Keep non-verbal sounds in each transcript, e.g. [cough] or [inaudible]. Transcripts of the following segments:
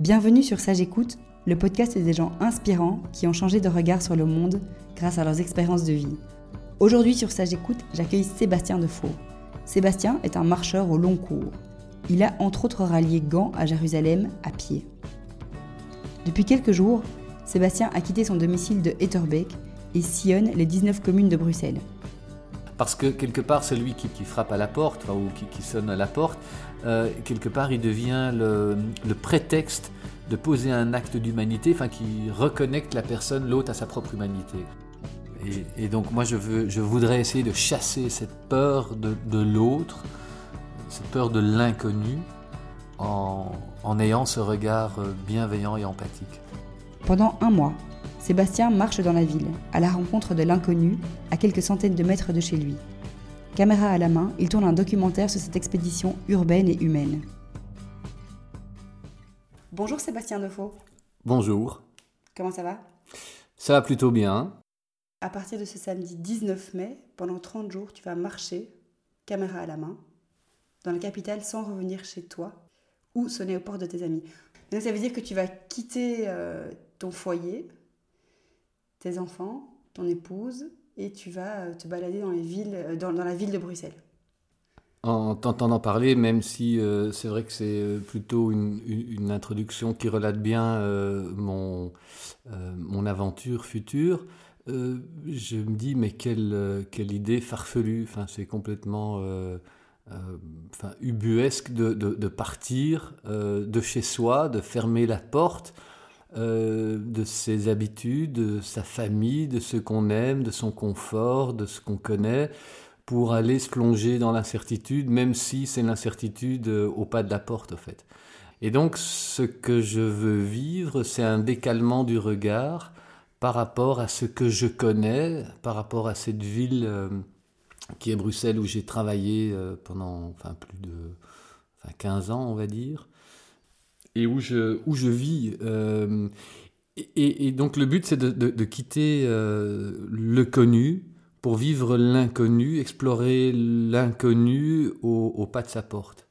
Bienvenue sur Sage Écoute, le podcast des gens inspirants qui ont changé de regard sur le monde grâce à leurs expériences de vie. Aujourd'hui sur Sage Écoute, j'accueille Sébastien Defaux. Sébastien est un marcheur au long cours. Il a entre autres rallié Gand à Jérusalem à pied. Depuis quelques jours, Sébastien a quitté son domicile de Etterbeek et sillonne les 19 communes de Bruxelles. Parce que quelque part, celui qui, frappe à la porte, ou qui, sonne à la porte, euh, quelque part, il devient le, prétexte de poser un acte d'humanité, enfin, qui reconnecte la personne, l'autre, à sa propre humanité. Et, donc, moi, je, veux, je voudrais essayer de chasser cette peur de, l'autre, cette peur de l'inconnu, en, en ayant ce regard bienveillant et empathique. Pendant un mois, Sébastien marche dans la ville, à la rencontre de l'inconnu, à quelques centaines de mètres de chez lui. Caméra à la main, il tourne un documentaire sur cette expédition urbaine et humaine. Bonjour Sébastien Defaux. Bonjour. Comment ça va? Ça va plutôt bien. À partir de ce samedi 19 mai, pendant 30 jours, tu vas marcher, caméra à la main, dans la capitale sans revenir chez toi ou sonner aux portes de tes amis. Donc ça veut dire que tu vas quitter euh, ton foyer, tes enfants, ton épouse, et tu vas euh, te balader dans, les villes, euh, dans, la ville de Bruxelles. En t'entendant parler, même si euh, c'est vrai que c'est plutôt une, introduction qui relate bien mon, mon aventure future, je me dis, mais quelle, quelle idée farfelue, enfin, c'est complètement enfin, ubuesque de, de, de partir de chez soi, de fermer la porte euh, de ses habitudes, de sa famille, de ce qu'on aime, de son confort, de ce qu'on connaît, pour aller se plonger dans l'incertitude, même si c'est l'incertitude euh, au pas de la porte, en fait. Et donc, ce que je veux vivre, c'est un décalement du regard par rapport à ce que je connais, par rapport à cette ville euh, qui est Bruxelles où j'ai travaillé pendant enfin, plus de enfin, 15 ans, on va dire et où je, où je vis. Euh, et, donc le but, c'est de, de, quitter euh, le connu pour vivre l'inconnu, explorer l'inconnu au, pas de sa porte.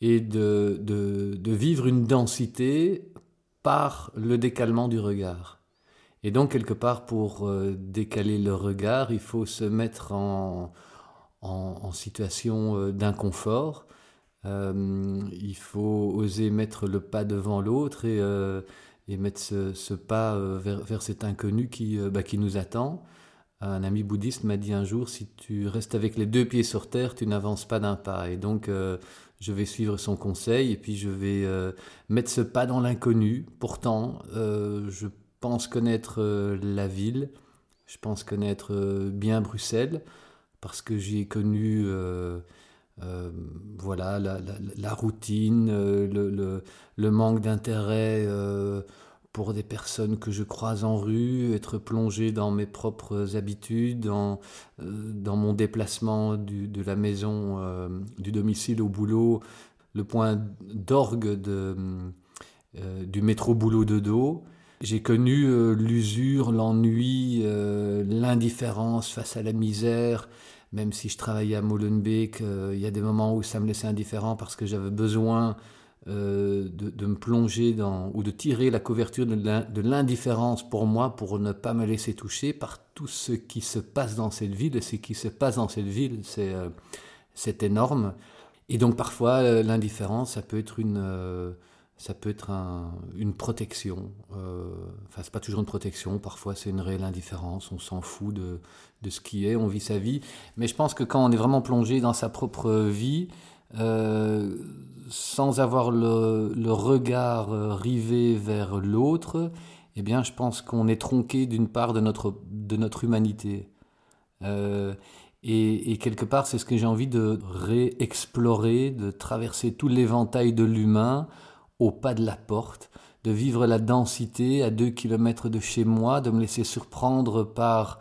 Et de, de, vivre une densité par le décalement du regard. Et donc, quelque part, pour euh, décaler le regard, il faut se mettre en, en, situation d'inconfort il faut oser mettre le pas devant l'autre et, euh, et, mettre ce, pas euh, vers, vers, cet inconnu qui, bah, qui nous attend. Un ami bouddhiste m'a dit un jour, si tu restes avec les deux pieds sur terre, tu n'avances pas d'un pas. Et donc, je vais suivre son conseil et puis je vais mettre ce pas dans l'inconnu. Pourtant, je pense connaître la ville, je pense connaître bien Bruxelles, parce que j'y ai connu euh, voilà, la, routine, euh, le, le, manque d'intérêt euh, pour des personnes que je croise en rue, être plongé dans mes propres habitudes, dans, dans mon déplacement de la maison, du domicile au boulot, le point d'orgue de, du métro boulot de dos. J'ai connu l'usure, l'ennui, l'indifférence face à la misère, même si je travaillais à Molenbeek, euh, il y a des moments où ça me laissait indifférent parce que j'avais besoin euh, de, me plonger dans, ou de tirer la couverture de l'indifférence pour moi, pour ne pas me laisser toucher par tout ce qui se passe dans cette ville. Et ce qui se passe dans cette ville, c'est euh, énorme. Et donc parfois, l'indifférence, ça peut être une ça peut être une protection. Euh, enfin, c'est pas toujours une protection, parfois c'est une réelle indifférence, on s'en fout de, de, ce qui est, on vit sa vie. Mais je pense que quand on est vraiment plongé dans sa propre vie, euh, sans avoir le, regard euh, rivé vers l'autre, eh bien, je pense qu'on est tronqué d'une part de notre, de notre humanité. Euh, et, quelque part, c'est ce que j'ai envie de réexplorer, de traverser tout l'éventail de l'humain au pas de la porte, de vivre la densité à deux kilomètres de chez moi, de me laisser surprendre par,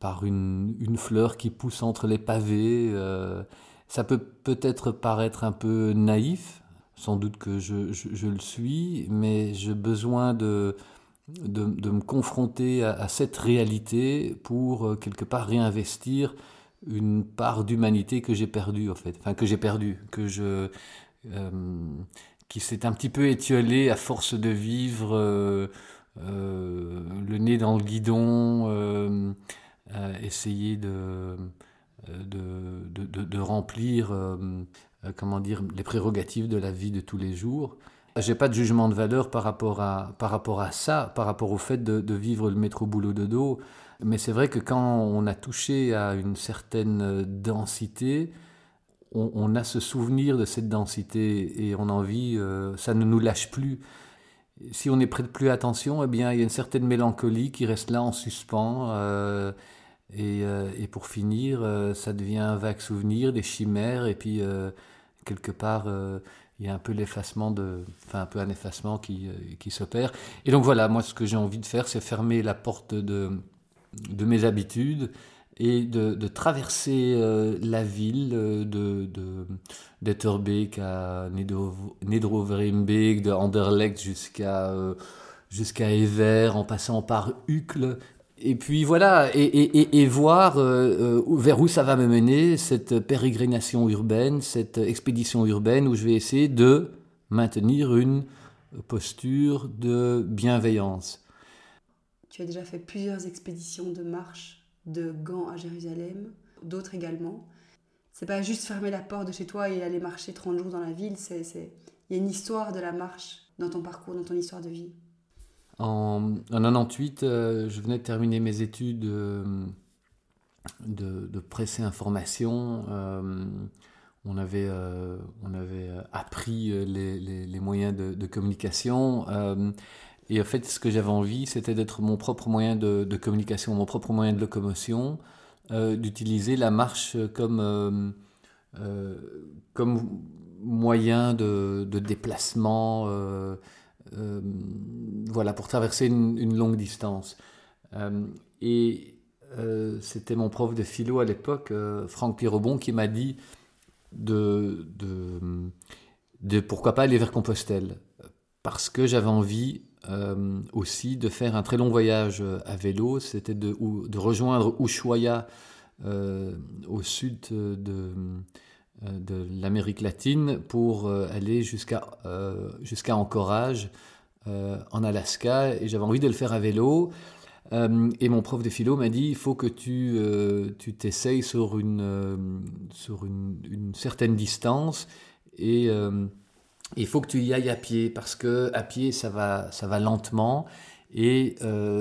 par une, une fleur qui pousse entre les pavés. Euh, ça peut peut-être paraître un peu naïf, sans doute que je, je, le suis, mais j'ai besoin de, de, de, me confronter à, cette réalité pour euh, quelque part réinvestir une part d'humanité que j'ai perdue en fait, enfin que j'ai perdue, que je euh, qui s'est un petit peu étiolé à force de vivre le nez dans le guidon, essayer de, de, de, de remplir comment dire, les prérogatives de la vie de tous les jours. J'ai pas de jugement de valeur par rapport à, par rapport à ça, par rapport au fait de, vivre le métro boulot de dos. Mais c'est vrai que quand on a touché à une certaine densité, on, a ce souvenir de cette densité et on a envie, euh, ça ne nous lâche plus. Si on n'est prête plus attention, eh bien, il y a une certaine mélancolie qui reste là en suspens. Euh, et, euh, et, pour finir, ça devient un vague souvenir, des chimères, et puis quelque part il y a un peu l'effacement enfin un peu un effacement qui, qui s'opère. Et donc voilà, moi ce que j'ai envie de faire, c'est fermer la porte de mes habitudes et de, de traverser euh, la ville euh, de, de d'Etterbeek à Nedroverimbeek, de Anderlecht jusqu'à jusqu'à Ever, en passant par Uccle et puis voilà, et, voir euh, euh, vers où ça va me mener, cette pérégrination urbaine, cette expédition urbaine où je vais essayer de maintenir une posture de bienveillance. Tu as déjà fait plusieurs expéditions de marche de Gand à Jérusalem, d'autres également. C'est pas juste fermer la porte de chez toi et aller marcher 30 jours dans la ville, c'est il y a une histoire de la marche dans ton parcours, dans ton histoire de vie. En, 98, euh, je venais de terminer mes études euh, de, de presse et information. Euh, on avait, on avait appris les, moyens de communication. Et en fait, ce que j'avais envie, c'était d'être mon propre moyen de, de, communication, mon propre moyen de locomotion, d'utiliser la marche comme, comme moyen de, déplacement euh, voilà, pour traverser une, longue distance. Euh, et euh, c'était mon prof de philo à l'époque, Franck Pirobon, qui m'a dit de, de, de, pourquoi pas aller vers Compostelle. Parce que j'avais envie aussi de faire un très long voyage à vélo, c'était de, rejoindre Ushuaia au sud de, euh, l'Amérique latine pour euh, aller jusqu'à euh, Anchorage en Alaska. Et j'avais envie de le faire à vélo. et mon prof de philo m'a dit il faut que tu tu t'essayes sur une sur une, certaine distance. Et il faut que tu y ailles à pied parce que à pied ça va ça va lentement et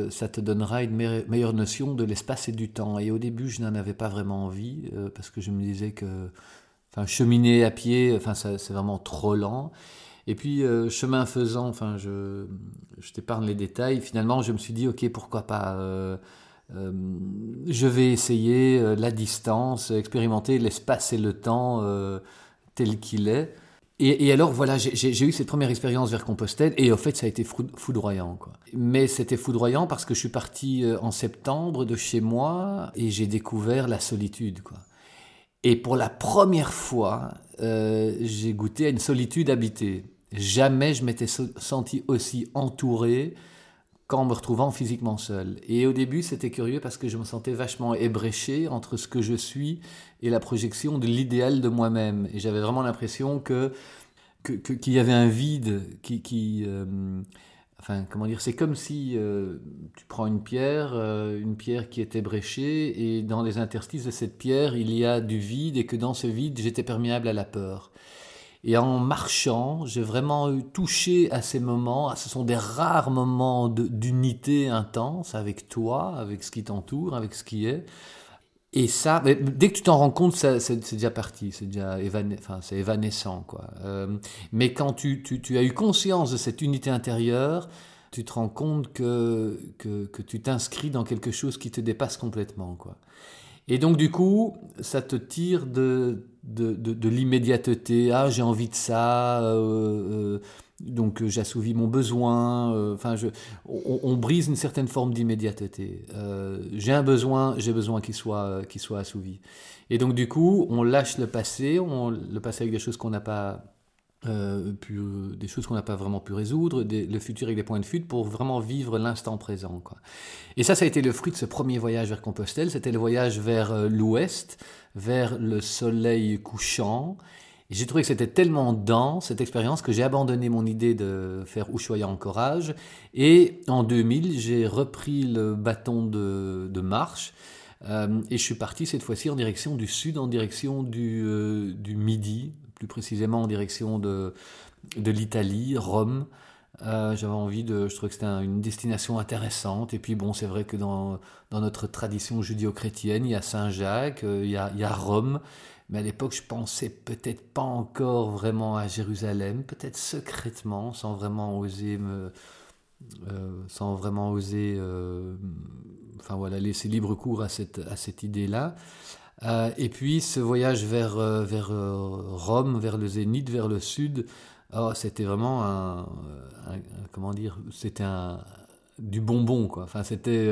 ça te donnera une meilleure notion de l'espace et du temps. Et au début, je n'en avais pas vraiment envie parce que je me disais que Enfin, cheminer à pied, enfin, c'est vraiment trop lent. Et puis, euh, chemin faisant, enfin, je, je t'épargne les détails. Finalement, je me suis dit, ok, pourquoi pas euh, euh, Je vais essayer la distance, expérimenter l'espace et le temps tel qu'il est. Et, alors, voilà, j'ai eu cette première expérience vers Compostelle, et en fait, ça a été foudroyant. Mais c'était foudroyant parce que je suis parti en septembre de chez moi, et j'ai découvert la solitude. Et pour la première fois, euh, j'ai goûté à une solitude habitée. Jamais je m'étais senti aussi entouré qu'en me retrouvant physiquement seul. Et au début, c'était curieux parce que je me sentais vachement ébréché entre ce que je suis et la projection de l'idéal de moi-même. Et j'avais vraiment l'impression que qu'il y avait un vide qui, euh, Enfin, comment dire, c'est comme si euh, tu prends une pierre, euh, une pierre qui était bréchée, et dans les interstices de cette pierre, il y a du vide, et que dans ce vide, j'étais perméable à la peur. Et en marchant, j'ai vraiment eu touché à ces moments, ce sont des rares moments d'unité intense avec toi, avec ce qui t'entoure, avec ce qui est. Et ça, dès que tu t'en rends compte, c'est déjà parti, c'est déjà enfin, c'est évanescent. Quoi. Euh, mais quand tu, tu, tu, as eu conscience de cette unité intérieure, tu te rends compte que, que, que tu t'inscris dans quelque chose qui te dépasse complètement. Quoi. Et donc du coup, ça te tire de, de, de, l'immédiateté. Ah, j'ai envie de ça. Euh, euh, donc euh, j'assouvis mon besoin. Enfin, on, brise une certaine forme d'immédiateté. J'ai un besoin, j'ai besoin qu'il soit, soit assouvi. Et donc du coup, on lâche le passé, on le passé avec des choses qu'on n'a pas pu, des choses qu'on n'a pas vraiment pu résoudre, le futur avec des points de fuite pour vraiment vivre l'instant présent. Quoi. Et ça, ça a été le fruit de ce premier voyage vers Compostelle. C'était le voyage vers l'ouest, vers le soleil couchant Et j'ai trouvé que c'était tellement dense, cette expérience, que j'ai abandonné mon idée de faire Ushuaïa en courage. Et en 2000, j'ai repris le bâton de, de marche. Euh, et je suis parti cette fois-ci en direction du sud, en direction du, euh, du midi, plus précisément en direction de, de l'Italie, Rome. Euh, j'avais envie de, je trouvais que c'était une destination intéressante. Et puis bon, c'est vrai que dans, dans notre tradition judéo-chrétienne, il y a Saint-Jacques, il, y a, il y a Rome. Mais à l'époque, je pensais peut-être pas encore vraiment à Jérusalem, peut-être secrètement, sans vraiment oser me, euh, sans vraiment oser, euh, enfin voilà, laisser libre cours à cette, à cette idée-là. Euh, et puis ce voyage vers, vers Rome, vers le Zénith, vers le sud, oh, c'était vraiment un, comment dire, c'était un du bonbon quoi. Enfin c'était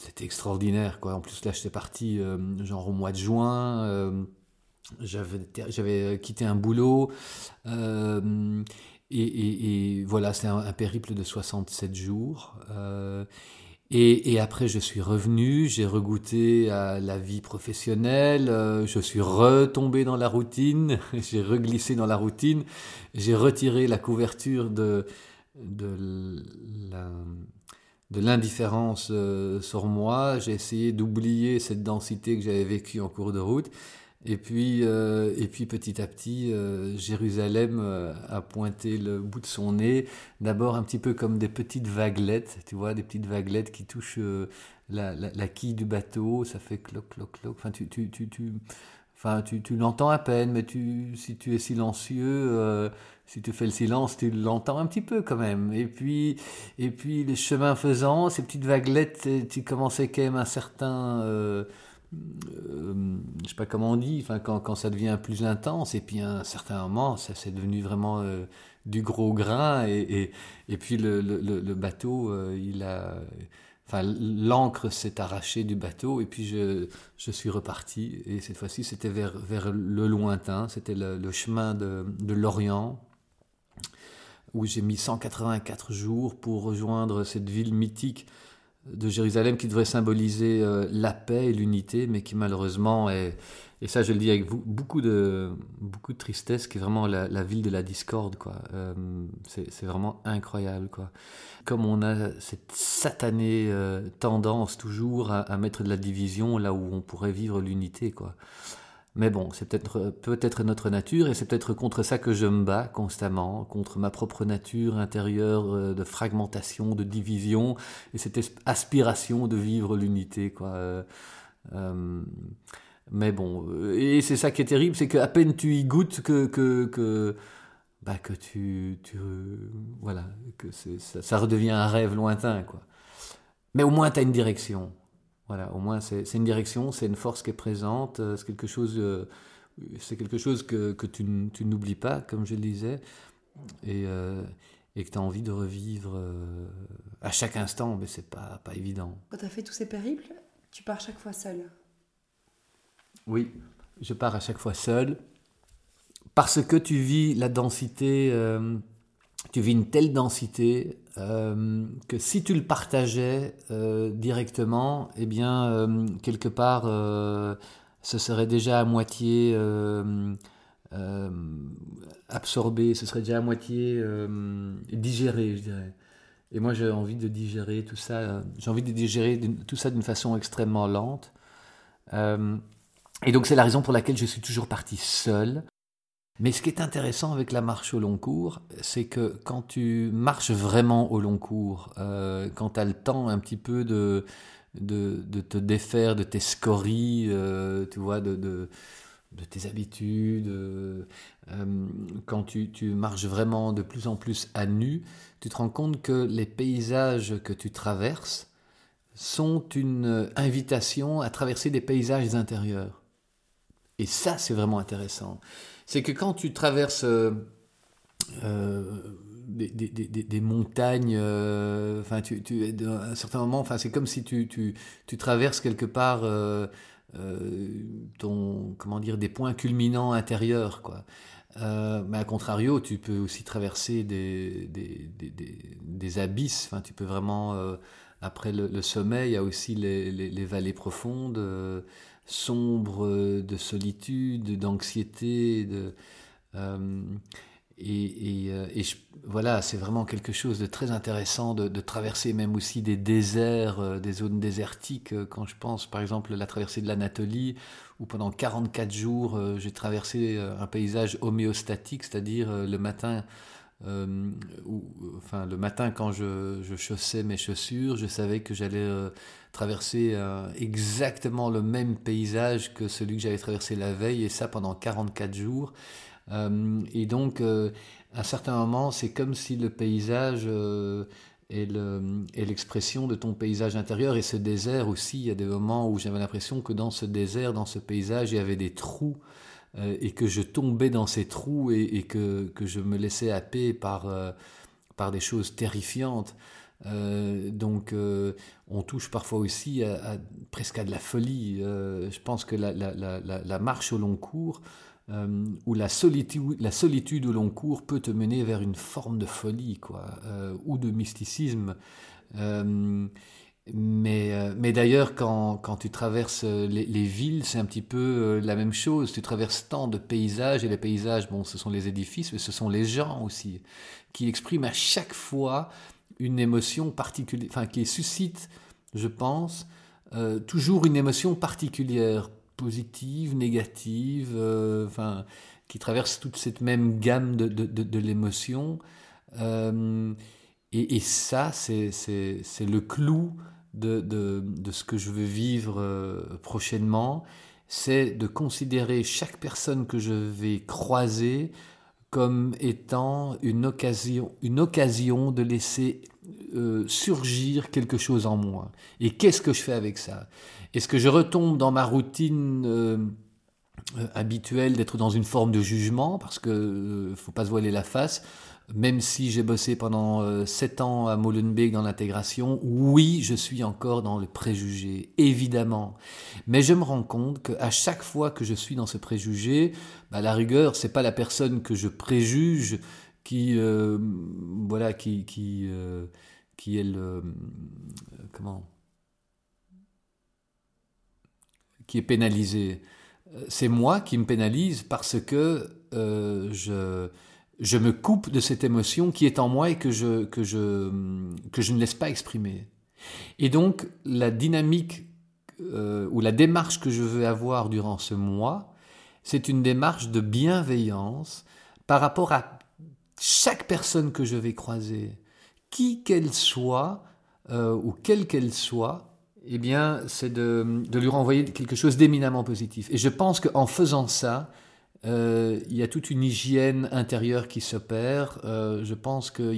c'était extraordinaire quoi. En plus là j'étais parti euh, genre au mois de juin, euh, j'avais quitté un boulot euh, et, voilà c'est un, périple de 67 jours. Et, après, je suis revenu, j'ai regoûté à la vie professionnelle, je suis retombé dans la routine, [laughs] j'ai reglissé dans la routine, j'ai retiré la couverture de, de l'indifférence euh, sur moi. J'ai essayé d'oublier cette densité que j'avais vécue en cours de route. Et puis, euh, et puis petit à petit, euh, Jérusalem a pointé le bout de son nez. D'abord un petit peu comme des petites vaguelettes, tu vois, des petites vaguelettes qui touchent la, quille du bateau. Ça fait cloc, cloc, cloc. Enfin, tu, tu, tu, tu, enfin, tu, tu l'entends à peine, mais tu, si tu es silencieux, si tu fais le silence, tu l'entends un petit peu quand même. Et puis, et puis les chemins faisant, ces petites vaguelettes, tu commençais quand même un certain, euh, euh, je sais pas comment on dit, enfin quand, quand, ça devient plus intense. Et puis à un certain moment, ça c'est devenu vraiment euh, du gros grain. Et, et, et puis le, le, bateau, euh, il a, enfin l'ancre s'est arrachée du bateau. Et puis je, je suis reparti. Et cette fois-ci, c'était vers, vers le lointain. C'était le, le chemin de, de l'Orient où j'ai mis 184 jours pour rejoindre cette ville mythique de Jérusalem qui devrait symboliser euh, la paix et l'unité, mais qui malheureusement est, et ça je le dis avec beaucoup de, beaucoup de tristesse, qui est vraiment la, ville de la discorde. quoi. Euh, c'est vraiment incroyable. quoi. Comme on a cette satanée euh, tendance toujours à, à, mettre de la division là où on pourrait vivre l'unité. quoi. Mais bon, c'est peut-être peut-être notre nature et c'est peut-être contre ça que je me bats constamment, contre ma propre nature intérieure euh, de fragmentation, de division et cette aspiration de vivre l'unité. Euh, euh, mais bon, et c'est ça qui est terrible, c'est qu'à peine tu y goûtes que que que bah que tu, tu voilà que ça, redevient un rêve lointain. Mais au moins tu as une direction. Voilà, au moins c'est une direction, c'est une force qui est présente, euh, c'est quelque chose, euh, c'est quelque chose que, que tu, tu n'oublies pas, comme je le disais, et, euh, et que tu as envie de revivre à chaque instant, mais c'est pas, pas évident. Quand tu as fait tous ces périples, tu pars chaque fois seul Oui, je pars à chaque fois seul, parce que tu vis la densité tu vis une telle densité euh, que si tu le partageais euh, directement, eh bien, euh, quelque part, ce serait déjà à moitié absorbé, ce serait déjà à moitié digéré, je dirais. Et moi, j'ai envie de digérer tout ça, j'ai envie de digérer tout ça d'une façon extrêmement lente. et donc, c'est la raison pour laquelle je suis toujours parti seul. Mais ce qui est intéressant avec la marche au long cours, c'est que quand tu marches vraiment au long cours, euh, quand tu as le temps un petit peu de, de, te défaire de tes scories, euh, tu vois, de, de, de tes habitudes, euh, quand tu, tu, marches vraiment de plus en plus à nu, tu te rends compte que les paysages que tu traverses sont une invitation à traverser des paysages intérieurs. Et ça, c'est vraiment intéressant c'est que quand tu traverses euh, euh, des, montagnes, euh, tu, à un certain moment, enfin, c'est comme si tu, tu, tu, traverses quelque part ton, comment dire, des points culminants intérieurs, quoi. mais à contrario, tu peux aussi traverser des, des, abysses. Enfin, tu peux vraiment, après le, sommet, il y a aussi les vallées profondes sombre de solitude, d'anxiété, de et, et, voilà, c'est vraiment quelque chose de très intéressant de, de traverser même aussi des déserts, des zones désertiques. Quand je pense par exemple à la traversée de l'Anatolie, où pendant 44 jours j'ai traversé un paysage homéostatique, c'est-à-dire le matin euh, enfin, le matin, quand je, chaussais mes chaussures, je savais que j'allais euh, traverser euh, exactement le même paysage que celui que j'avais traversé la veille, et ça pendant 44 jours. et donc, à un certain moment, c'est comme si le paysage est l'expression de ton paysage intérieur. Et ce désert aussi, il y a des moments où j'avais l'impression que dans ce désert, dans ce paysage, il y avait des trous euh, et que je tombais dans ces trous et, que, que, je me laissais happer par, euh, par des choses terrifiantes. Euh, donc on touche parfois aussi à, presque à de la folie. je pense que la, la, la, la, marche au long cours ou la solitude, la solitude au long cours peut te mener vers une forme de folie quoi, ou de mysticisme. Mais, euh, mais d'ailleurs, quand, quand, tu traverses euh, les, les villes, c'est un petit peu euh, la même chose. Tu traverses tant de paysages, et les paysages, bon, ce sont les édifices, mais ce sont les gens aussi, qui expriment à chaque fois une émotion particulière, enfin, qui suscite, je pense, toujours une émotion particulière, positive, négative, enfin, qui traverse toute cette même gamme de, de l'émotion. Et, ça, c'est le clou de, ce que je veux vivre euh, prochainement, c'est de considérer chaque personne que je vais croiser comme étant une occasion, une occasion de laisser euh, surgir quelque chose en moi. Et qu'est-ce que je fais avec ça? Est-ce que je retombe dans ma routine euh, habituelle d'être dans une forme de jugement, parce que ne faut pas se voiler la face même si j'ai bossé pendant euh, sept ans à Molenbeek dans l'intégration, oui, je suis encore dans le préjugé, évidemment. Mais je me rends compte qu'à chaque fois que je suis dans ce préjugé, bah, la rigueur, c'est pas la personne que je préjuge qui, euh, voilà, qui, qui, euh, qui est le, comment, qui est pénalisé. C'est moi qui me pénalise parce que je je me coupe de cette émotion qui est en moi et que je, que je, que je ne laisse pas exprimer. Et donc, la dynamique euh, ou la démarche que je veux avoir durant ce mois, c'est une démarche de bienveillance par rapport à chaque personne que je vais croiser, qui qu'elle soit, euh, ou quelle qu'elle soit, eh bien, c'est de, de lui renvoyer quelque chose d'éminemment positif. Et je pense qu'en faisant ça, euh, il y a toute une hygiène intérieure qui s'opère. Euh, je pense que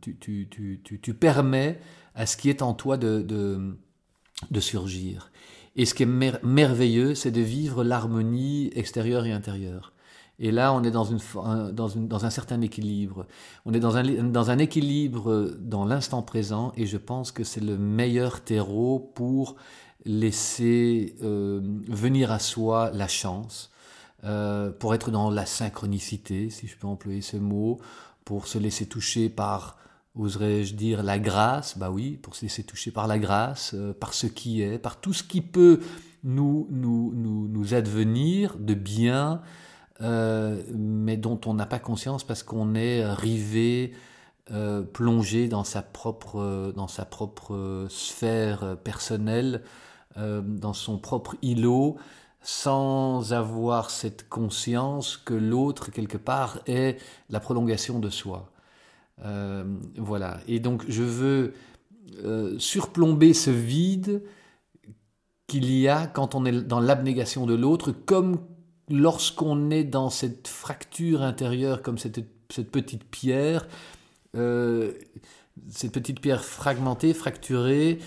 tu, permets à ce qui est en toi de, surgir. Et ce qui est merveilleux, c'est de vivre l'harmonie extérieure et intérieure. Et là, on est dans, un certain équilibre. On est dans un, dans un équilibre dans l'instant présent, et je pense que c'est le meilleur terreau pour laisser euh, venir à soi la chance, euh, pour être dans la synchronicité, si je peux employer ce mot, pour se laisser toucher par, oserais-je dire, la grâce, bah oui, pour se laisser toucher par la grâce, euh, par ce qui est, par tout ce qui peut nous, nous, nous, nous advenir de bien, euh, mais dont on n'a pas conscience parce qu'on est rivé, plongé dans sa propre, dans sa propre sphère personnelle, dans son propre îlot, sans avoir cette conscience que l'autre, quelque part, est la prolongation de soi. Euh, voilà. Et donc, je veux euh, surplomber ce vide qu'il y a quand on est dans l'abnégation de l'autre, comme lorsqu'on est dans cette fracture intérieure, comme cette, petite pierre, euh, cette petite pierre fragmentée, fracturée,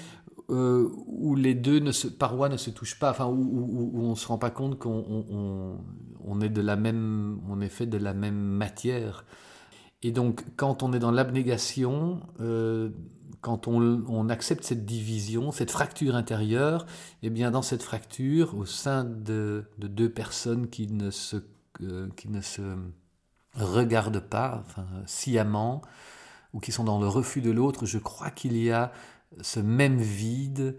euh, où les deux ne parois ne se touchent pas, enfin où, on se rend pas compte qu'on on, on est est fait de la même matière. Et donc, quand on est dans l'abnégation, euh, quand on, accepte cette division, cette fracture intérieure, eh bien, dans cette fracture, au sein de, de deux personnes qui ne se, euh, qui ne se regardent pas, enfin, sciemment, ou qui sont dans le refus de l'autre, je crois qu'il y a ce même vide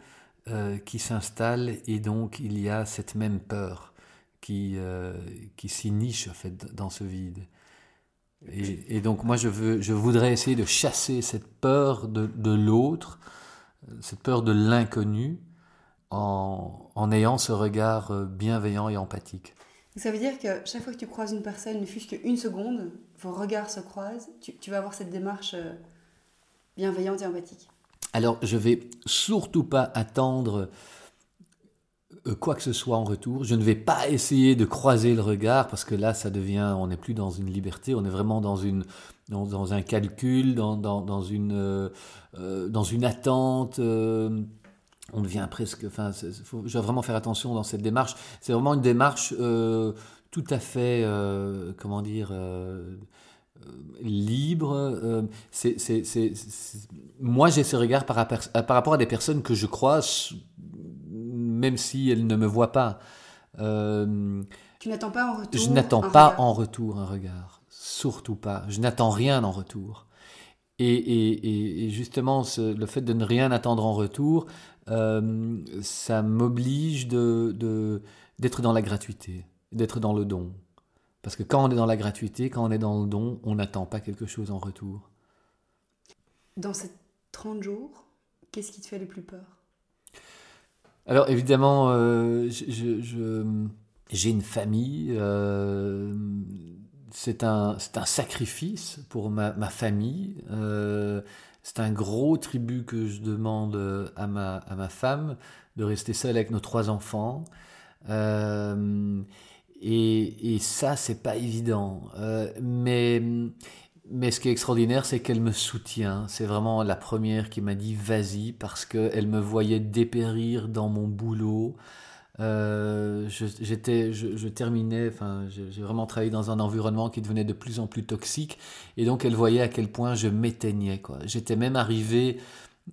qui s'installe et donc il y a cette même peur qui, qui s'y niche dans ce vide. Et, donc moi je, veux, je voudrais essayer de chasser cette peur de, de l'autre, cette peur de l'inconnu, en, en, ayant ce regard bienveillant et empathique. Ça veut dire que chaque fois que tu croises une personne, ne fût-ce qu'une seconde, vos regards se croisent, tu, vas avoir cette démarche euh, bienveillante et empathique. Alors je vais surtout pas attendre euh, quoi que ce soit en retour. Je ne vais pas essayer de croiser le regard parce que là, ça devient, on n'est plus dans une liberté, on est vraiment dans une, dans, un calcul, dans, dans, une, euh, euh dans une attente. On devient presque, enfin, faut, je dois vraiment faire attention dans cette démarche. C'est vraiment une démarche tout à fait, comment dire. Libre, c'est, c'est, c'est, moi j'ai ce regard par, par rapport à des personnes que je croise même si elle ne me voit pas. Euh, tu n'attends pas en retour Je n'attends pas en retour un regard. Surtout pas. Je n'attends rien en retour. Et, justement, le fait de ne rien attendre en retour, euh, ça m'oblige de, d'être dans la gratuité, d'être dans le don. Parce que quand on est dans la gratuité, quand on est dans le don, on n'attend pas quelque chose en retour. Dans ces 30 jours, qu'est-ce qui te fait le plus peur? Alors évidemment, euh, j'ai une famille. Euh, c'est un, un, sacrifice pour ma, ma famille. Euh, c'est un gros tribut que je demande à ma, à ma femme de rester seule avec nos trois enfants. Et, ça, c'est pas évident. mais mais ce qui est extraordinaire, c'est qu'elle me soutient. C'est vraiment la première qui m'a dit vas-y parce qu'elle me voyait dépérir dans mon boulot. Euh, j'étais, je, terminais, enfin, j'ai vraiment travaillé dans un environnement qui devenait de plus en plus toxique, et donc elle voyait à quel point je m'éteignais. J'étais même arrivé,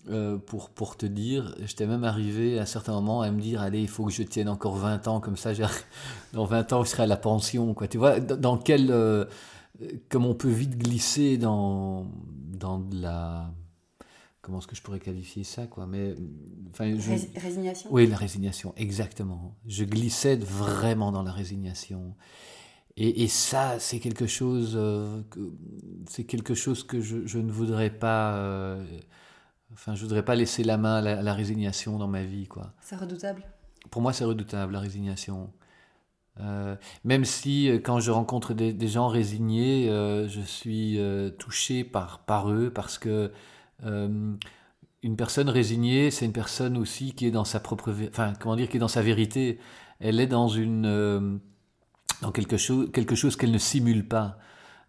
euh, pour, pour te dire, j'étais même arrivé à un certain moment à me dire, allez, il faut que je tienne encore 20 ans, comme ça, [laughs] dans 20 ans, je serai à la pension. Quoi. Tu vois, dans, quel... Euh, comme on peut vite glisser dans, dans de la. Comment est-ce que je pourrais qualifier ça quoi Mais, enfin, Résignation? Oui, la résignation, exactement. Je glissais vraiment dans la résignation. Et, et ça, c'est quelque chose, euh, que, c'est quelque chose que je, je ne voudrais pas. Euh, enfin, je voudrais pas laisser la main à la, résignation dans ma vie, quoi. C'est redoutable. Pour moi, c'est redoutable la résignation. Euh, même si euh, quand je rencontre des, gens résignés, euh, je suis touché par, par eux parce que une personne résignée, c'est une personne aussi qui est dans sa propre, enfin comment dire, qui est dans sa vérité. Elle est dans une, dans quelque chose, quelque chose qu'elle ne simule pas.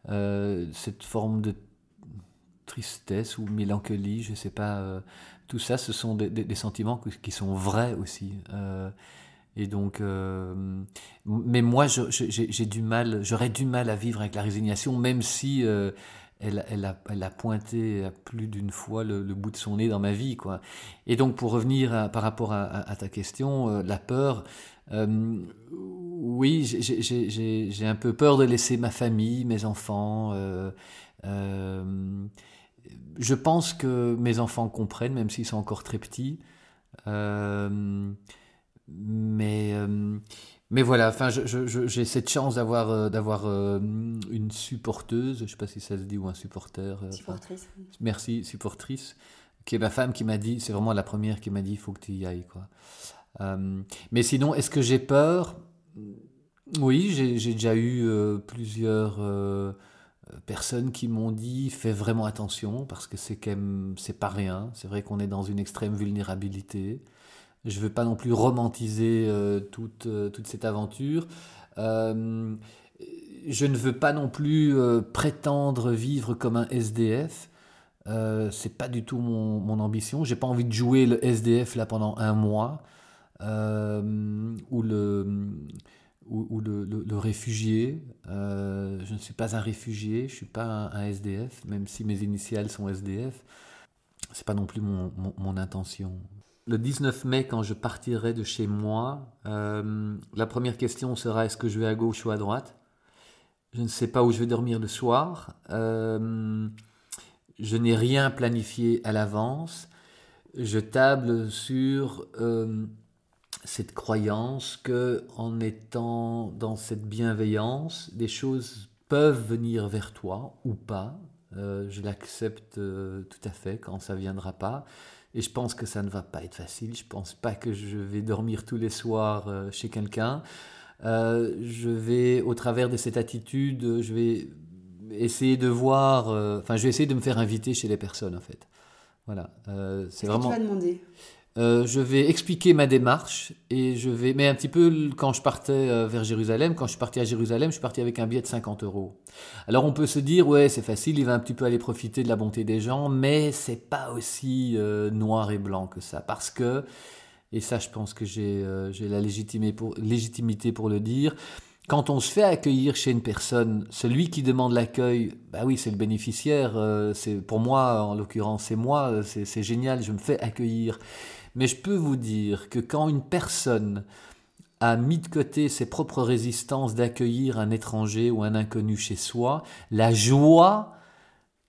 cette forme de tristesse ou mélancolie, je sais pas. tout ça, ce sont des, sentiments qui sont vrais aussi. Et donc, euh, mais moi, j'ai du mal, j'aurais du mal à vivre avec la résignation, même si euh, elle, elle, a, elle, a, pointé plus d'une fois le, bout de son nez dans ma vie, quoi. Et donc, pour revenir par rapport à, ta question, euh, la peur, oui, j'ai un peu peur de laisser ma famille, mes enfants. Je pense que mes enfants comprennent, même s'ils sont encore très petits. Euh, mais, euh, mais voilà, enfin, j'ai cette chance d'avoir euh, d'avoir une supporteuse, je ne sais pas si ça se dit, ou un supporter. supportrice. merci, supportrice, qui est ma femme qui m'a dit, c'est vraiment la première qui m'a dit, il faut que tu y ailles. Quoi. mais sinon, est-ce que j'ai peur? Oui, j'ai déjà eu plusieurs personnes qui m'ont dit fais vraiment attention parce que c'est c'est pas rien. C'est vrai qu'on est dans une extrême vulnérabilité. Je veux pas non plus romantiser euh, toute, euh, toute, cette aventure. Euh, je ne veux pas non plus prétendre vivre comme un SDF. C'est pas du tout mon, mon ambition. J'ai pas envie de jouer le SDF là pendant un mois ou le ou, le, le, réfugié. je ne suis pas un réfugié, je suis pas un, SDF, même si mes initiales sont SDF. C'est pas non plus mon intention le 19 mai, quand je partirai de chez moi, euh, la première question sera est-ce que je vais à gauche ou à droite? Je ne sais pas où je vais dormir le soir. Euh, je n'ai rien planifié à l'avance. je table sur cette croyance que en étant dans cette bienveillance, des choses peuvent venir vers toi ou pas. Euh, je l'accepte euh, tout à fait quand ça viendra pas. Et je pense que ça ne va pas être facile. Je pense pas que je vais dormir tous les soirs euh, chez quelqu'un. je vais, au travers de cette attitude, je vais essayer de voir. Enfin, je vais essayer de me faire inviter chez les personnes, en fait. Voilà. c'est vraiment. Que tu vas demander? Euh, je vais expliquer ma démarche et je vais, mais un petit peu quand je partais euh, vers Jérusalem, quand je suis parti à Jérusalem, je suis parti avec un billet de 50 euros. Alors on peut se dire, ouais, c'est facile, il va un petit peu aller profiter de la bonté des gens, mais c'est pas aussi euh, noir et blanc que ça, parce que, et ça je pense que j'ai la légitimité pour, légitimité pour le dire, quand on se fait accueillir chez une personne, celui qui demande l'accueil, bah oui, c'est le bénéficiaire. c'est pour moi, en l'occurrence, c'est moi. C'est génial, je me fais accueillir. Mais je peux vous dire que quand une personne a mis de côté ses propres résistances d'accueillir un étranger ou un inconnu chez soi, la joie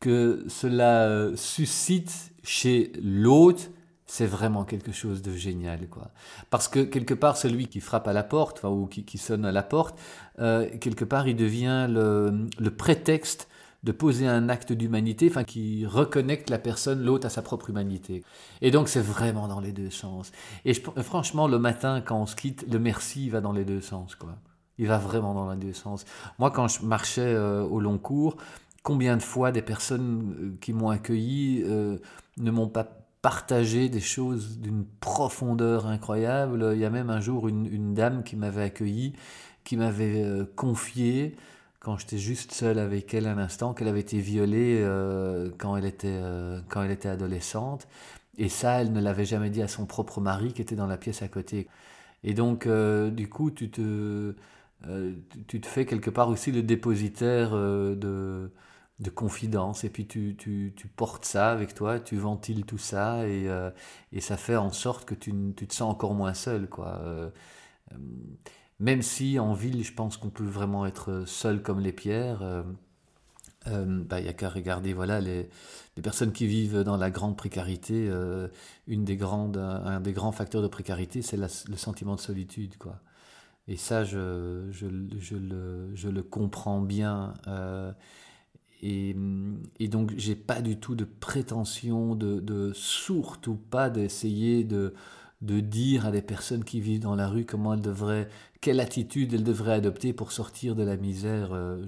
que cela euh, suscite chez l'autre, c'est vraiment quelque chose de génial, quoi. Parce que quelque part, celui qui frappe à la porte, ou qui, sonne à la porte, euh, quelque part, il devient le prétexte de poser un acte d'humanité, enfin qui reconnecte la personne, l'autre à sa propre humanité. Et donc c'est vraiment dans les deux sens. Et franchement, le matin quand on se quitte, le merci va dans les deux sens, quoi. Il va vraiment dans les deux sens. Moi, quand je marchais euh, au long cours, combien de fois des personnes euh, qui m'ont accueilli euh, ne m'ont pas partagé des choses d'une profondeur incroyable? Il y a même un jour une dame qui m'avait accueilli, qui m'avait confié quand j'étais juste seul avec elle un instant, qu'elle avait été violée euh, quand, elle était, euh, quand elle était adolescente. Et ça, elle ne l'avait jamais dit à son propre mari qui était dans la pièce à côté. Et donc, euh, du coup, tu te, tu te fais quelque part aussi le dépositaire de, de confidence. Et puis, tu, tu, portes ça avec toi, tu ventiles tout ça. Et, et ça fait en sorte que tu, tu, te sens encore moins seul, quoi. Même si en ville, je pense qu'on peut vraiment être seul comme les pierres. Euh, euh, bah, il n'y a qu'à regarder voilà, les, personnes qui vivent dans la grande précarité. Euh, une des grandes, un des grands facteurs de précarité, c'est le sentiment de solitude. Quoi. Et ça, je, le, comprends bien. Et, et, donc, j'ai pas du tout de prétention, de, de surtout pas d'essayer de, de dire à des personnes qui vivent dans la rue comment elles devraient, quelle attitude elles devraient adopter pour sortir de la misère. Euh,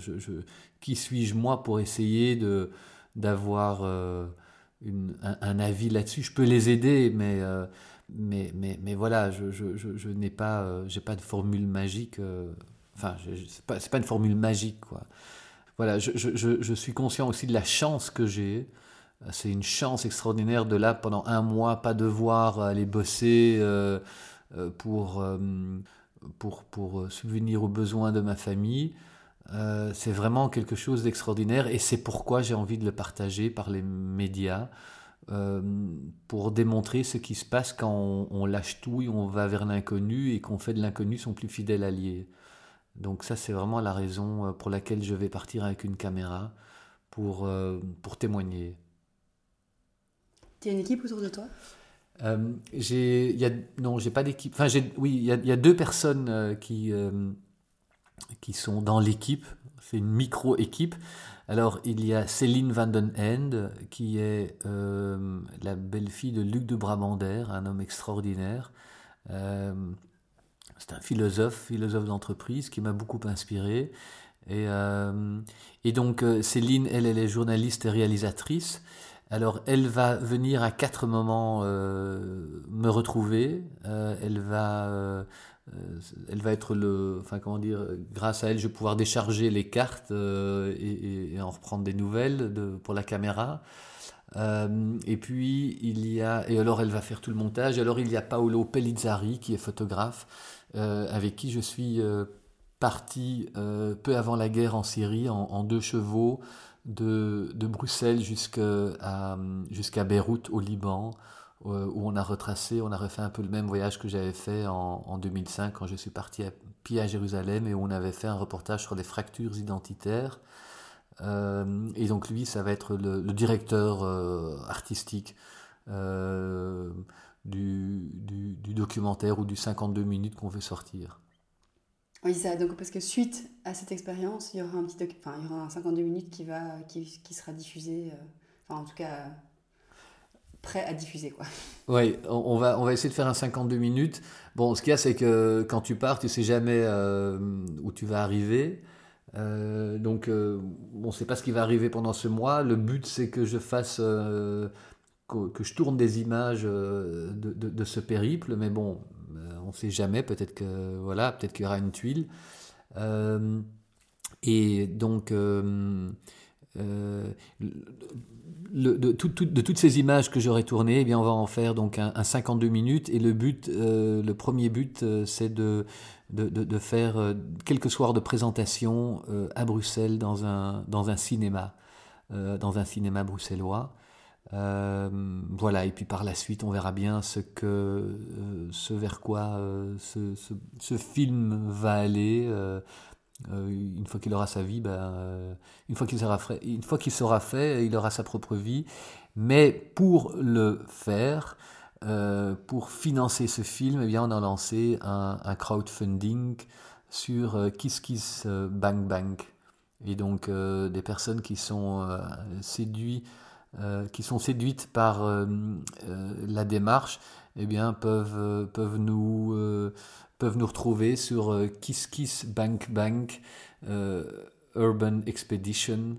qui suis-je moi pour essayer de d'avoir euh, un, avis là-dessus? Je peux les aider, mais euh, mais, mais, mais voilà, je, je, n'ai pas, j'ai pas de formule magique. enfin, c'est pas, pas une formule magique, quoi. Voilà, je, suis conscient aussi de la chance que j'ai c'est une chance extraordinaire de là, pendant un mois, pas devoir aller bosser euh, euh, pour, euh, pour, pour subvenir aux besoins de ma famille. c'est vraiment quelque chose d'extraordinaire et c'est pourquoi j'ai envie de le partager par les médias pour démontrer ce qui se passe quand on, lâche tout et on va vers l'inconnu et qu'on fait de l'inconnu son plus fidèle allié. Donc ça c'est vraiment la raison pour laquelle je vais partir avec une caméra pour, pour témoigner. Tu as une équipe autour de toi? Euh, j'ai, y a, non, j'ai pas d'équipe. Enfin, j'ai, oui, il y a, deux personnes euh, qui, euh, qui sont dans l'équipe. C'est une micro-équipe. Alors, il y a Céline Van Den End, qui est euh, la belle-fille de Luc de Brabander, un homme extraordinaire. c'est un philosophe, philosophe d'entreprise, qui m'a beaucoup inspiré. Et, et donc, Céline, elle, elle est journaliste et réalisatrice. Alors, elle va venir à quatre moments euh, me retrouver. Euh, elle va, euh, elle va être le, enfin comment dire, grâce à elle, je vais pouvoir décharger les cartes et, en reprendre des nouvelles pour la caméra. et puis il y a, et alors elle va faire tout le montage. alors il y a Paolo Pellizzari qui est photographe, avec qui je suis parti peu avant la guerre en Syrie en deux chevaux de, de Bruxelles jusqu'à Beyrouth au Liban, euh, où on a retracé, on a refait un peu le même voyage que j'avais fait en, en, 2005 quand je suis parti à à Jérusalem et où on avait fait un reportage sur les fractures identitaires. Euh, et donc lui, ça va être le, directeur euh, artistique du, du, documentaire ou du 52 minutes qu'on veut sortir. Oui, ça. Donc, parce que suite à cette expérience, il y aura un petit enfin, il y aura un 52 minutes qui, va, qui, qui sera diffusé, enfin, en tout cas, prêt à diffuser, quoi. [laughs] Oui, on va, on va essayer de faire un 52 minutes. Bon, ce qu'il y a, c'est que quand tu pars, tu sais jamais où tu vas arriver. Euh, donc, euh, on ne sait pas ce qui va arriver pendant ce mois. Le but, c'est que je fasse, euh, que, je tourne des images de, de, ce périple. Mais bon, on ne sait jamais. Peut-être que voilà, peut-être qu'il y aura une tuile. et donc, le, de, toutes ces images que j'aurai tournées, eh bien, on va en faire donc un, un 52 minutes. Et le but, le premier but, c'est de faire euh, quelques soirs de présentation euh, à Bruxelles dans un, cinéma, euh, dans un cinéma bruxellois. Voilà, et puis par la suite, on verra bien ce, que, ce vers quoi ce, ce, film va aller. une fois qu'il aura sa vie, ben, une fois qu'il sera, fait, une fois qu'il sera fait, il aura sa propre vie. Mais pour le faire, euh, pour financer ce film, eh bien, on a lancé un, crowdfunding sur euh, Kiss Kiss euh, Bang Bang. Et donc des personnes qui sont, séduites, qui sont séduites par la démarche eh bien, peuvent, peuvent, nous, peuvent nous retrouver sur Kiss Kiss Bank Bank Urban Expedition.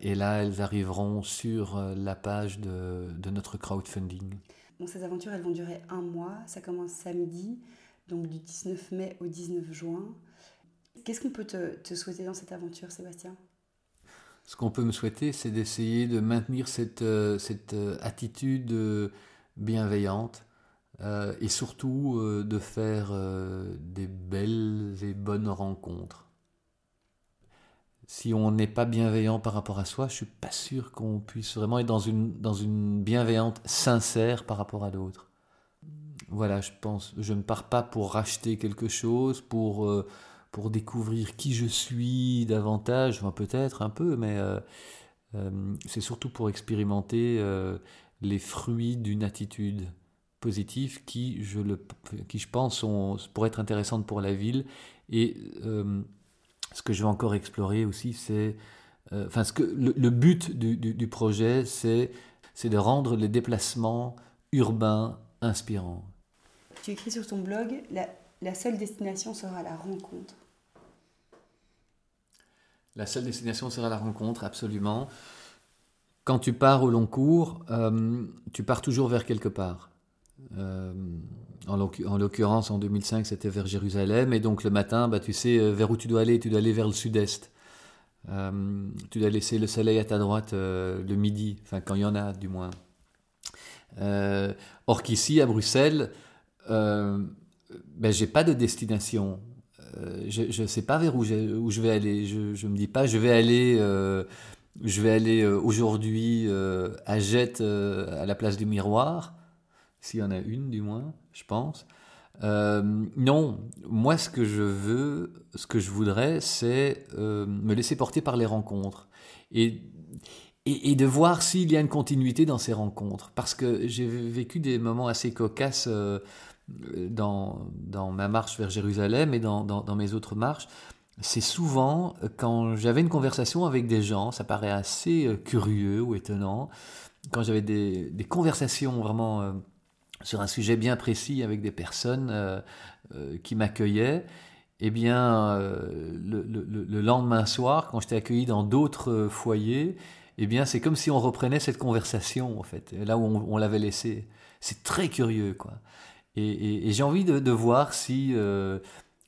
et là, elles arriveront sur la page de, de notre crowdfunding. Bon, ces aventures, elles vont durer un mois. Ça commence samedi, donc du 19 mai au 19 juin. Qu'est-ce qu'on peut te, souhaiter dans cette aventure, Sébastien? Ce qu'on peut me souhaiter, c'est d'essayer de maintenir cette, euh, cette euh, attitude euh, bienveillante et surtout de faire des belles et bonnes rencontres si on n'est pas bienveillant par rapport à soi, je suis pas sûr qu'on puisse vraiment être dans une, dans une bienveillante sincère par rapport à l'autre. Voilà, je pense, je ne pars pas pour racheter quelque chose, pour, pour découvrir qui je suis davantage, enfin peut-être un peu, mais euh, euh, c'est surtout pour expérimenter les fruits d'une attitude positive qui, je, le, qui, je pense, sont, pourrait être intéressante pour la ville et ce que je vais encore explorer aussi, c'est. Euh, enfin, ce que, le, but du, du, projet, c'est, c'est de rendre les déplacements urbains inspirants. Tu écris sur ton blog la, la seule destination sera la rencontre. La seule destination sera la rencontre, absolument. Quand tu pars au long cours, euh, tu pars toujours vers quelque part. Euh, en l'occurrence, en 2005, c'était vers Jérusalem. Et donc le matin, bah, tu sais euh, vers où tu dois aller. Tu dois aller vers le sud-est. Tu dois laisser le soleil à ta droite le midi, enfin quand il y en a du moins. or qu'ici, à Bruxelles, ben, j'ai pas de destination. je ne sais pas vers où, où, je vais aller. Je ne me dis pas je vais aller, vais aller aujourd'hui à Jette à la place du miroir s'il y en a une du moins, je pense. Euh, non, moi ce que je veux, ce que je voudrais, c'est euh, me laisser porter par les rencontres et, et, de voir s'il y a une continuité dans ces rencontres. Parce que j'ai vécu des moments assez cocasses euh, dans, ma marche vers Jérusalem et dans, mes autres marches. C'est souvent quand j'avais une conversation avec des gens, ça paraît assez curieux ou étonnant, quand j'avais des, conversations vraiment sur un sujet bien précis avec des personnes euh, euh, qui m'accueillaient, eh bien, euh, le, lendemain soir, quand j'étais accueilli dans d'autres foyers, eh bien, c'est comme si on reprenait cette conversation, en fait, là où on, l'avait laissée. C'est très curieux, quoi. Et, j'ai envie de, voir si,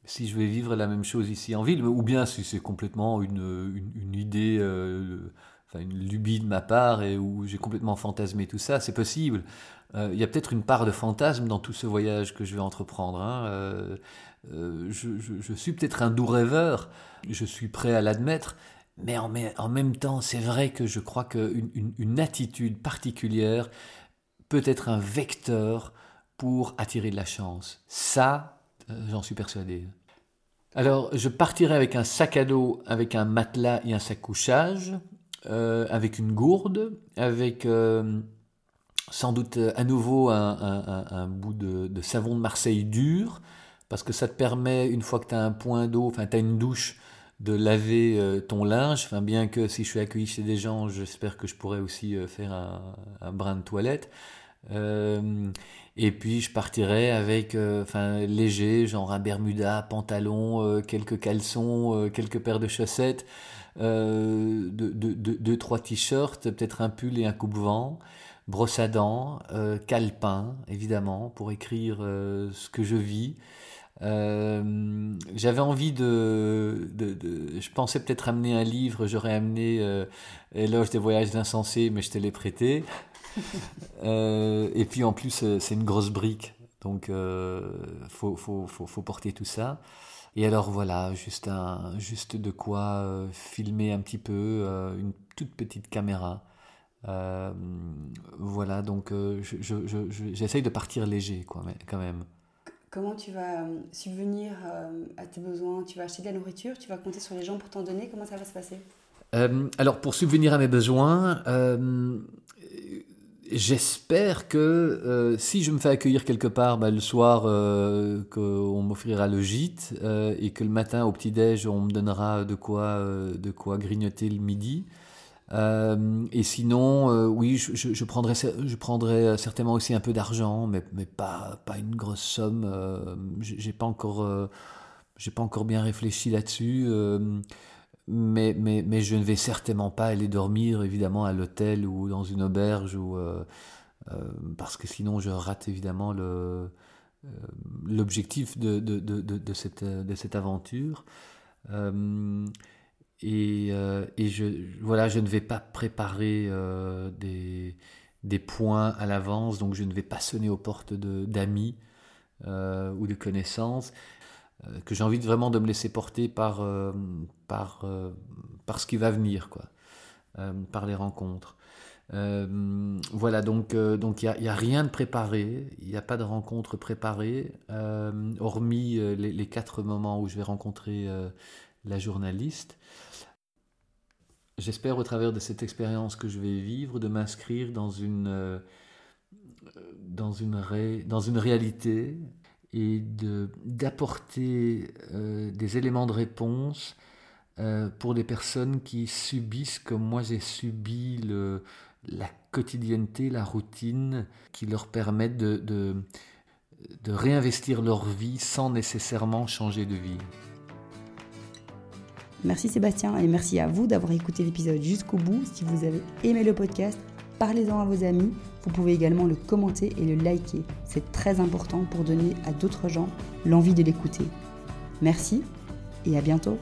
si je vais vivre la même chose ici en ville, ou bien si c'est complètement une, une, idée, enfin, une lubie de ma part, et où j'ai complètement fantasmé tout ça, c'est possible. Euh, il y a peut-être une part de fantasme dans tout ce voyage que je vais entreprendre. Hein. Euh, euh, je, suis peut-être un doux rêveur, je suis prêt à l'admettre, mais en, même temps, c'est vrai que je crois qu'une une, attitude particulière peut être un vecteur pour attirer de la chance. Ça, j'en suis persuadé. Alors, je partirai avec un sac à dos, avec un matelas et un sac couchage, avec une gourde, avec sans doute à nouveau un, bout de, savon de Marseille dur, parce que ça te permet, une fois que tu as un point d'eau, enfin tu as une douche, de laver ton linge. Bien que si je suis accueilli chez des gens, j'espère que je pourrais aussi faire un, brin de toilette. Et puis je partirais avec, euh, enfin léger, genre un bermuda, pantalon, euh, quelques caleçons, euh, quelques paires de chaussettes, deux, trois t-shirts, peut-être un pull et un coupe-vent, brosse à dents, calepin évidemment pour écrire ce que je vis. j'avais envie de, je pensais peut-être amener un livre, j'aurais amené Éloge des voyages insensés, mais je te l'ai prêté. [laughs] Euh, et puis en plus, euh, c'est une grosse brique. Donc, il euh, faut, faut, faut, faut, porter tout ça. Et alors voilà, juste, un, juste de quoi filmer un petit peu, une toute petite caméra. voilà, donc j'essaye de partir léger quoi, mais, quand même. Comment tu vas subvenir à tes besoins? Tu vas acheter de la nourriture? Tu vas compter sur les gens pour t'en donner? Comment ça va se passer? Alors, pour subvenir à mes besoins, J'espère que euh, si je me fais accueillir quelque part, bah, le soir, euh, qu'on m'offrira le gîte euh, et que le matin au petit-déj, on me donnera de quoi, de quoi grignoter le midi. et sinon, oui, je, prendrai, je prendrai certainement aussi un peu d'argent, mais, pas, pas une grosse somme. j'ai pas pas encore bien réfléchi là-dessus mais, mais, mais, je ne vais certainement pas aller dormir évidemment à l'hôtel ou dans une auberge ou euh, euh, parce que sinon je rate évidemment le euh, l'objectif de, de, de, de, cette, de cette aventure. Et, et je voilà je ne vais pas préparer des, des points à l'avance donc je ne vais pas sonner aux portes d'amis ou de connaissances euh, que j'ai envie vraiment de me laisser porter par, euh, par, euh, par ce qui va venir, quoi, par les rencontres. voilà, donc il donc n'y a, a, rien de préparé, il n'y a pas de rencontre préparée, hormis les, quatre moments où je vais rencontrer la journaliste. J'espère au travers de cette expérience que je vais vivre de m'inscrire dans une, dans une réalité et d'apporter euh, des éléments de réponse euh, pour des personnes qui subissent, comme moi j'ai subi, le, la quotidienneté, la routine, qui leur permettent de, de, de réinvestir leur vie sans nécessairement changer de vie. Merci Sébastien et merci à vous d'avoir écouté l'épisode jusqu'au bout. Si vous avez aimé le podcast, parlez-en à vos amis. Vous pouvez également le commenter et le liker. C'est très important pour donner à d'autres gens l'envie de l'écouter. Merci et à bientôt